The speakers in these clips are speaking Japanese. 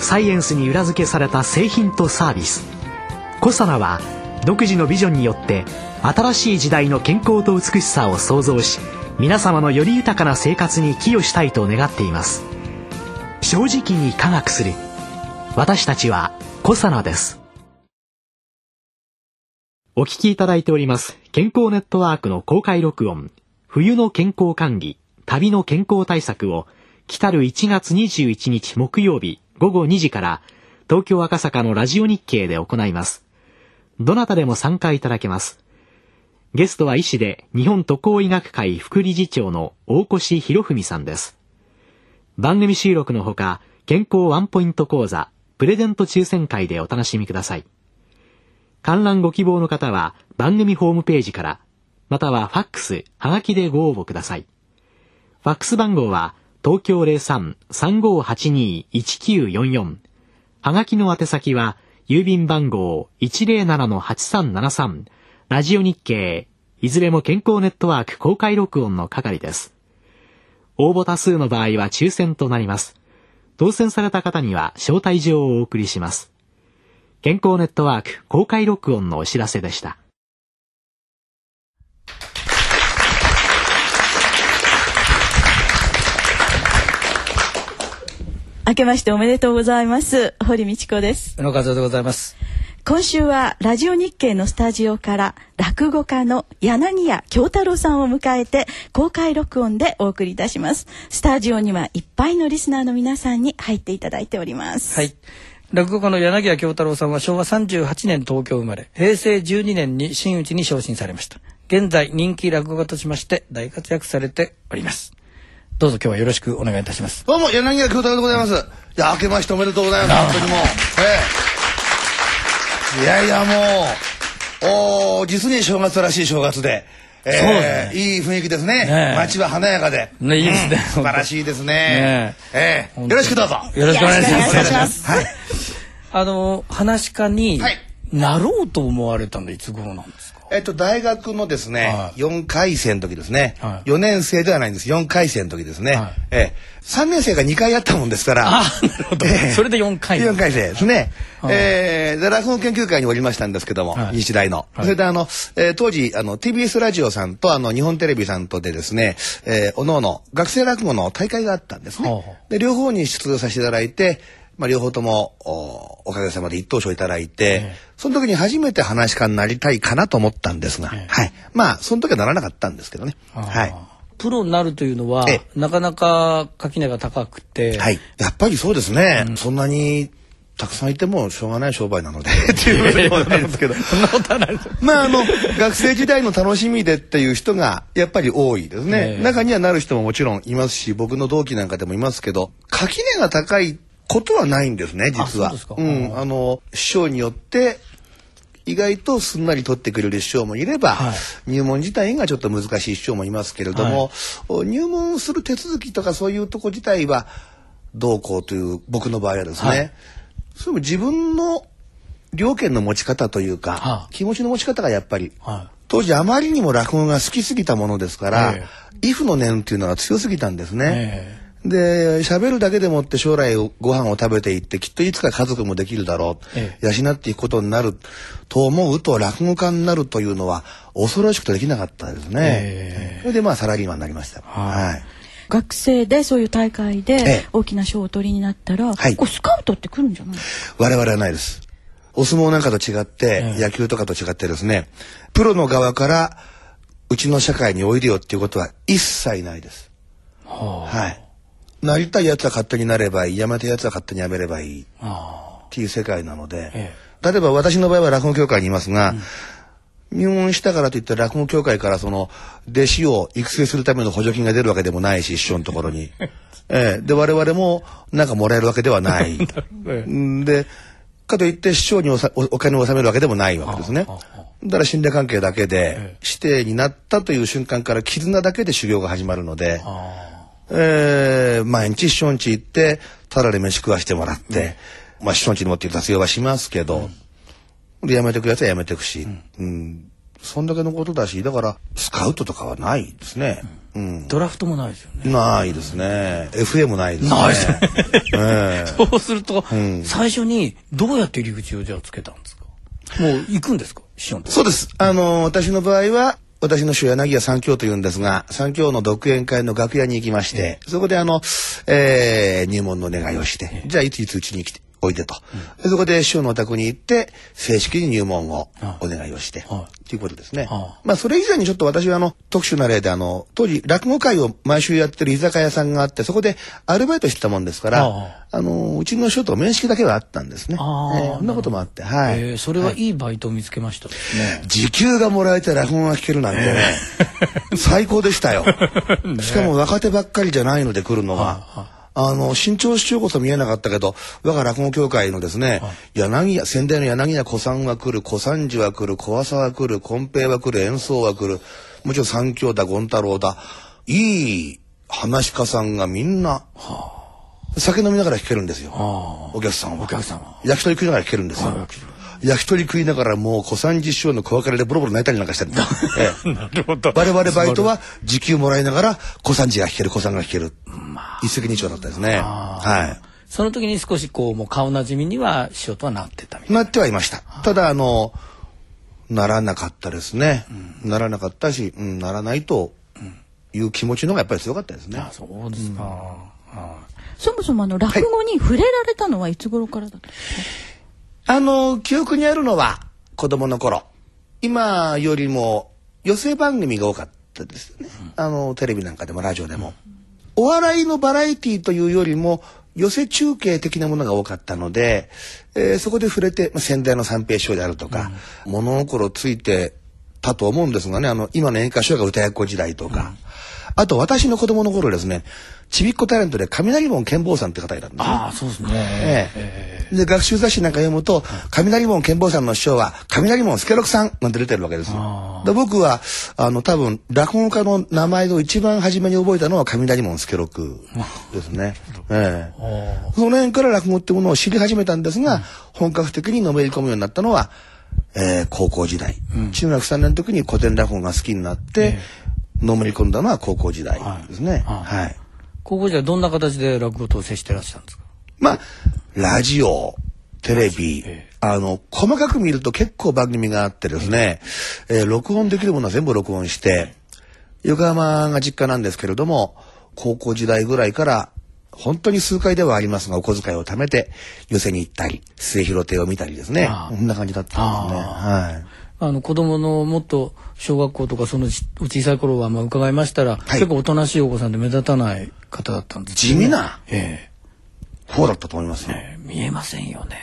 サイエンスに裏付けされた製品とサービス。コサナは独自のビジョンによって新しい時代の健康と美しさを創造し皆様のより豊かな生活に寄与したいと願っています。正直に科学する。私たちはコサナです。お聞きいただいております健康ネットワークの公開録音。冬の健康管理旅の健康対策を来たる1月21日木曜日。午後2時から東京赤坂のラジオ日経で行います。どなたでも参加いただけます。ゲストは医師で日本渡航医学会副理事長の大越博文さんです。番組収録のほか健康ワンポイント講座プレゼント抽選会でお楽しみください。観覧ご希望の方は番組ホームページからまたはファックス、はがきでご応募ください。ファックス番号は東京03-3582-1944はがきの宛先は郵便番号107-8373ラジオ日経いずれも健康ネットワーク公開録音の係です。応募多数の場合は抽選となります。当選された方には招待状をお送りします。健康ネットワーク公開録音のお知らせでした。明けましておめでとうございます。堀道子です。宇野和夫でございます。今週はラジオ日経のスタジオから落語家の柳家京太郎さんを迎えて公開録音でお送りいたします。スタジオにはいっぱいのリスナーの皆さんに入っていただいております。はい。落語家の柳家京太郎さんは昭和38年東京生まれ、平成12年に真打ちに昇進されました。現在人気落語家としまして大活躍されております。どうぞ今日はよろしくお願いいたします。どうも、柳家京太郎でございます。いや、明けましておめでとうございます。本当にもう。ええ。いやいや、もう、おー実に正月らしい正月で。えそうねいい雰囲気ですね。ねえ街は華やかで。ねいいですねうん素晴らしいですね。ねええ。よろしくどうぞ。よろしくお願いします。よろしくお願いしますはい。あの、話し家にはいなろうと思われたのはいつ頃なんですか？えっと、大学のですね、はい。4回生の時ですね、はい。4年生ではないんです。4回生の時ですね。はい。ええ、3年生が2回やったもんですから。あーなるほど。それで4回。4回生ですね。はい。えーで、落語研究会におりましたんですけども、はい。日大の。はい。それであの、えー当時、あの、TBS ラジオさんとあの、日本テレビさんとでですね、えー、おのおの学生落語の大会があったんですね。で、両方に出場させていただいて、まあ、両方ともおおかげさまで一等賞いただいて、ええその時に初めて話し家になりたいかなと思ったんですが、ええはい。まあ、その時はならなかったんですけどね。はい。プロになるというのはええ、なかなか垣根が高くて、はい。やっぱりそうですね。そんなにたくさんいてもしょうがない商売なので っていうことでもないですけど。そんなことはないですまああの学生時代の楽しみでっていう人がやっぱり多いですね、ええ中にはなる人ももちろんいますし僕の同期なんかでもいますけど垣根が高いことはないんですね実は。うん。あの師匠によって意外とすんなり取ってくれる師匠もいれば、はい。入門自体がちょっと難しい師匠もいますけれども、お入門する手続きとかそういうとこ自体はどうこうという僕の場合はですね、はい。それも自分の両権の持ち方というか、はあ。気持ちの持ち方がやっぱり、は当時あまりにも落語が好きすぎたものですから、え威風の念っていうのが強すぎたんですね。えで喋るだけでもって将来ご飯を食べていってきっといつか家族もできるだろう、え養っていくことになると思うと落語家になるというのは恐ろしくてできなかったですね。えそれでまあサラリーマンになりました。はい。学生でそういう大会えでえ大きな賞をお取りになったら、はいこうスカウトって来るんじゃない？我々はないです。お相撲なんかと違って、ええ野球とかと違ってですね、プロの側からうちの社会においでよっていうことは一切ないです。ははい。なりたいやつは勝手になればいい、やめたいやつは勝手にやめればいいっていう世界なので、え例えば私の場合は落語協会にいますが、入門したからといって落語協会からその弟子を育成するための補助金が出るわけでもないし師匠のところに、ええ、で我々もなんかもらえるわけではない。ええんでかといって市長におさおお金を納めるわけでもないわけですね。だから信頼関係だけでえ、指定になったという瞬間から絆だけで修行が始まるので、あえー毎日師匠んち行って、ただで飯食わしてもらって、まあ師匠んちにもって雑用はしますけど、で、やめてくやつはやめてくし、うん、そんだけのことだし、だから、スカウトとかはないですね。うんあ。ドラフトもないですよね。ないですね。FA もないですね。ないですねええそうすると、ん最初にどうやって入り口をじゃあつけたんですか？もう行くんですか？師匠そうです。あの、私の場合は、私の師匠柳家三教というんですが、三教の独演会の楽屋に行きまして、そこであの、えー入門のお願いをして、じゃあいついつうちに来て、おいでと。でそこで師匠のお宅に行って、正式に入門をお願いをして、はということですね。はまあ、それ以前にちょっと私はあの、特殊な例であの、当時、落語会を毎週やってる居酒屋さんがあって、そこでアルバイトしてたもんですから、はあの、うちの師匠と面識だけはあったんですね。あーえーそんなこともあって、はい。えーそれはいいバイトを見つけましたね。時給がもらえて落語が聞けるなんてね、最高でしたよ。しかも若手ばっかりじゃないので来るのが。あの、新潮市長こそ見えなかったけど、我が落語協会のですね、柳家、先代の柳家小さんは来る、小三治は来る、小朝は来る、金平は来る、演奏は来る、もちろん三兄だ、権太郎だ、いい話し家さんがみんな、酒飲みながら弾けるんですよ。あお客さんは。お客さんは焼き鳥食いながら弾けるんですよ。焼き鳥食いながらもう小三治師匠の小別れでボロボロ泣いたりなんかしてるんだ。ええなるほど我々バイトは時給もらいながら小三治が弾ける、小三が弾ける。一石二鳥だったですね。はその時に少しこうもう顔なじみには師匠とはなってたみたいい。なってはいました。ただあの、ならなかったですね。ならなかったし、うん、ならないという気持ちの方がやっぱり強かったですねな。あ。そうですか。はそもそもあの落語に触れられたのはいつ頃からだったんですか、あの、記憶にあるのは子供の頃。今よりも寄席番組が多かったですよね。あの、テレビなんかでもラジオでも。お笑いのバラエティというよりも寄席中継的なものが多かったので、えーそこで触れて、まあ、先代の三平師匠であるとか、物心ついてたと思うんですがね、あの、今の演歌師匠が歌役時代とか、あと私の子供の頃ですね、ちびっこタレントで雷門健坊さんって方がいたんですね。ああそうですね。ええ。で学習雑誌なんか読むと雷門健坊さんの師匠は雷門助六さんなんて出てるわけですよ。で僕はあの多分落語家の名前を一番初めに覚えたのは雷門助六ですね。ええ。その辺から落語ってものを知り始めたんですが、本格的にのめり込むようになったのは、えー高校時代、中学3年の時に古典落語が好きになって、のめり込んだのは高校時代ですね。はい。はい。高校時代どんな形で落語と接してらっしゃるんですか？まあ、ラジオ、テレビ、えあの、細かく見ると結構番組があってですね、えー録音できるものは全部録音して、横浜が実家なんですけれども、高校時代ぐらいから、本当に数回ではありますが、お小遣いを貯めて、寄席に行ったり、末広亭を見たりですね。こんな感じだったんですね。はい。あの子供のもっと小学校とかその小さい頃はまあ伺いましたら、結構おとなしいお子さんで目立たない方だったんです地味な？え方だったと思いますよ。え見えませんよね。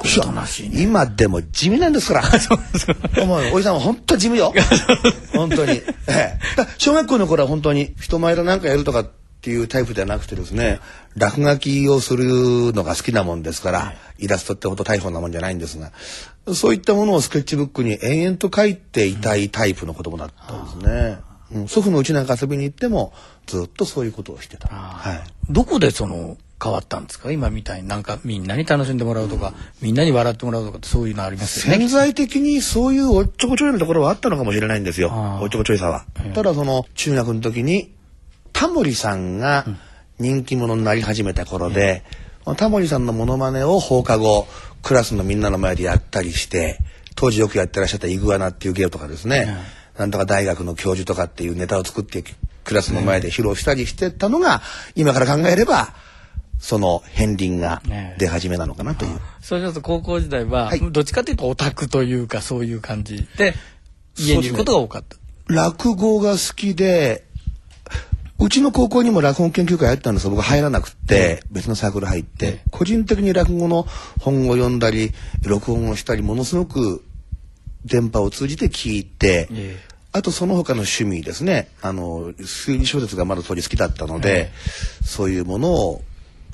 おとなしいね。今でも地味なんですから。お前おじさんは本当地味よ。本当に。ええだ小学校の頃は本当に人前で何かやるとかっていうタイプではなくてですね、落書きをするのが好きなもんですから、イラストってほど大層なもんじゃないんですが、そういったものをスケッチブックに延々と書いていたいタイプの子供だったんですね。うん祖父の家なんか遊びに行っても、ずっとそういうことをしてた。はい。どこでその変わったんですか？今みたいになんかみんなに楽しんでもらうとか、みんなに笑ってもらうとかそういうのありますよね。潜在的にそういうおっちょこちょいなところはあったのかもしれないんですよおっちょこちょいさは。ただその中学の時にタモリさんが人気者になり始めた頃で、タモリさんのモノマネを放課後クラスのみんなの前でやったりして、当時よくやってらっしゃったイグアナっていう芸とかですね、なんとか大学の教授とかっていうネタを作ってクラスの前で披露したりしてたのが、今から考えれば、その片鱗が出始めなのかなという。そうしますと高校時代は、はい。どっちかというとオタクというかそういう感じで家にいることが多かった。落語が好きで、うちの高校にも落語研究会あったんですが、僕入らなくって、別のサークル入って、個人的に落語の本を読んだり、録音をしたり、ものすごく電波を通じて聞いて、ええ。あとその他の趣味ですね。あの、推理小説がまだ当時好きだったので、そういうものを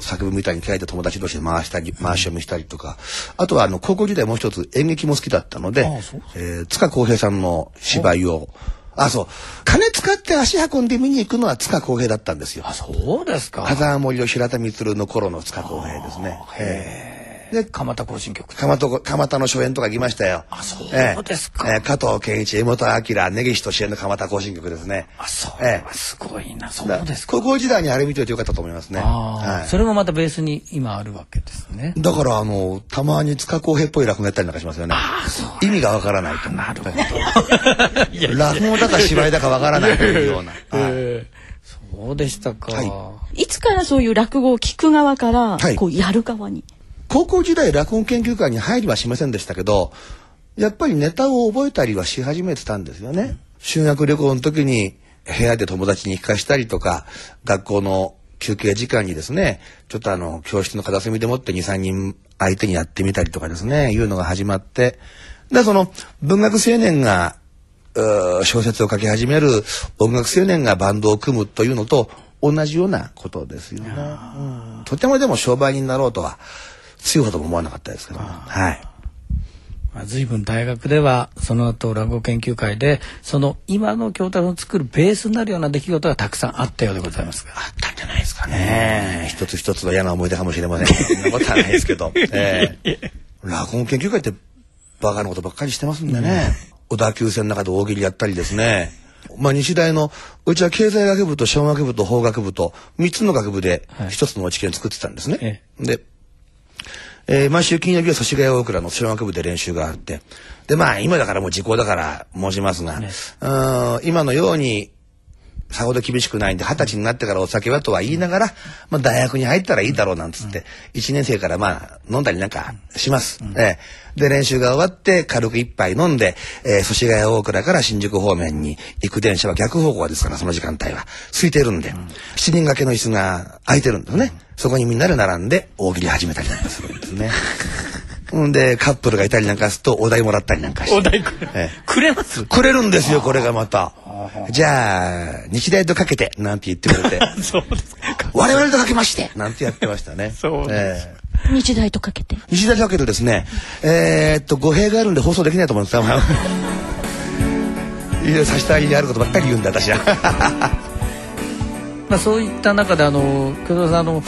作文みたいに書いて友達同士で回したり回し読みしたりとか。あとはあの高校時代もう一つ演劇も好きだったのでえー塚公平さんの芝居をあそう。金使って足運んで見に行くのは塚公平だったんですよ。あそうですか。風間森を平田充の頃の塚公平ですね。ええで蒲田行進曲。蒲田蒲田の初演とか来ましたよ。あそうええ。ですか。ええ加藤健一、江本明、根岸俊恵の蒲田行進曲ですね。あそう。ええ。すごいな。そうだですか。高校時代にあれ見ておいてよかったと思いますね。ああ、はい。それもまたベースに今あるわけですね。だからあのたまに塚公平っぽい落語やったりなんかしますよね。意味がわからないと。なるほど。落語だか芝居だかわからないというような。はい。ええそうでしたか、はいつからそういう落語を聞く側から、はい。こうやる側に？高校時代落語研究会に入りはしませんでしたけどやっぱりネタを覚えたりはし始めてたんですよね。修学旅行の時に部屋で友達に聞かしたりとか学校の休憩時間にですねちょっとあの教室の片隅でもって23人相手にやってみたりとかですねいうのが始まってでその文学青年が小説を書き始める音楽青年がバンドを組むというのと同じようなことですよね。うんとてもでも商売人になろうとは強いほども思わなかったですけども。はい。まあ、随分大学ではその後落語研究会でその今の京太郎の作るベースになるような出来事がたくさんあったようでございますがあったんじゃないですかね。一つ一つの嫌な思い出かもしれません。そんなことはないですけど。ええ落語研究会ってバカなことばっかりしてますんでね。小田急線の中で大喜利やったりですね。まあ日大のうちは経済学部と小学部と法学部と3つの学部ではい一つの落ち研を作ってたんですね。えで、えー毎週金曜日は祖師ヶ谷大倉の小学部で練習があって、で、まあ今だからもう時効だから申しますが、ね。うーん今のようにさほど厳しくないんで、二十歳になってからお酒はとは言いながら、まあ大学に入ったらいいだろうなんつって、一、年生からまあ飲んだりなんかします。ええで、練習が終わって軽く一杯飲んで、えー、祖師ヶ谷大倉から新宿方面に行く電車は逆方向ですから、その時間帯は。空いてるんで、七人掛けの椅子が空いてるんですね。そこにみんなで並んで大喜利始めたりなんかするんですね。うんで、カップルがいたりなんかするとお題もらったりなんかして。お題くれ,、ええくれます？くれるんですよ、これがまた。じゃあ、日大とかけて、なんて言ってくれて。そうですか我々とかけましてなんてやってましたね。そうですえ日大とかけて。え日大とかけるとですね、えーっと、語弊があるんで放送できないと思うんですよ。差し障りにあることばっかり言うんで、私は。まあそういった中であの京太郎さんあのはい。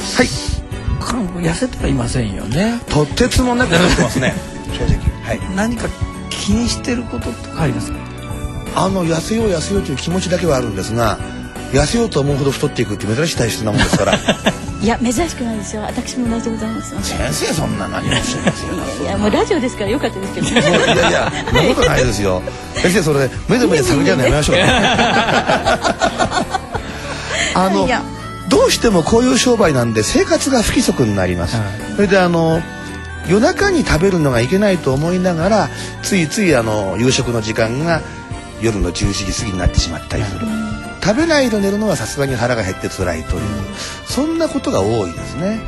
痩せてはいませんよねとてつもなくなってますね。正直。はい。何か気にしてることとかありますか？あの、痩せよう痩せようという気持ちだけはあるんですが、痩せようと思うほど太っていくって珍しい体質なもんですから。いや、珍しくないですよ。私も同じでございます。先生そんな何もおっしゃいます？よ。いやもうラジオですから良かったですけど。いやいや、そんなことないですよ。先生、それ、目で目で探り合うのやめましょう。あのいや、どうしてもこういう商売なんで生活が不規則になります。はい。それであの、夜中に食べるのがいけないと思いながら、ついついあの、夕食の時間が夜の10時過ぎになってしまったりする。食べないで寝るのはさすがに腹が減って辛いという、そんなことが多いですね。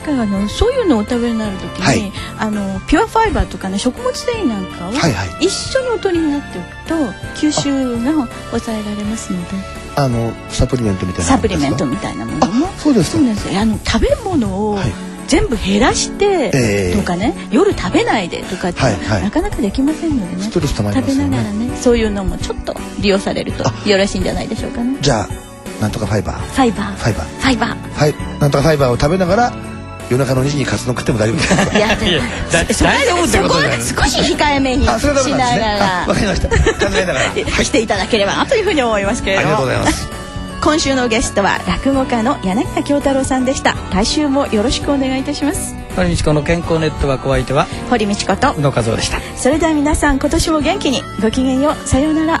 だからあのそういうのをお食べになるときに、はい。あのピュアファイバーとかね食物繊維なんかをはいはい。一緒にお取りになっておくと吸収が抑えられますのであの、サプリメントみたいなサプリメントみみたいなものも。あそうですか。そうですよ。あの食べ物をはい。全部減らしてええ。とかね、夜食べないでとかって、はいはい。なかなかできませんのでね。ストレス溜まりますよね。食べながらねそういうのもちょっと利用されるとよろしいんじゃないでしょうかね。じゃあ、なんとかファイバー。ファイバー。ファイバー。ファイバー。はい、なんとかファイバーを食べながら夜中の2時にカツ丼食っても大丈夫ですか？いやいやだそこは少し控えめにしながら。あわかりました考えながら。はい。していただければなというふうに思いますけれども。ありがとうございます今週のゲストは落語家の柳家京太郎さんでした。来週もよろしくお願いいたします。堀道子の健康ネットワークお相手は堀道子と。宇野和夫でした。それでは皆さん今年も元気に。ごきげんよう。さようなら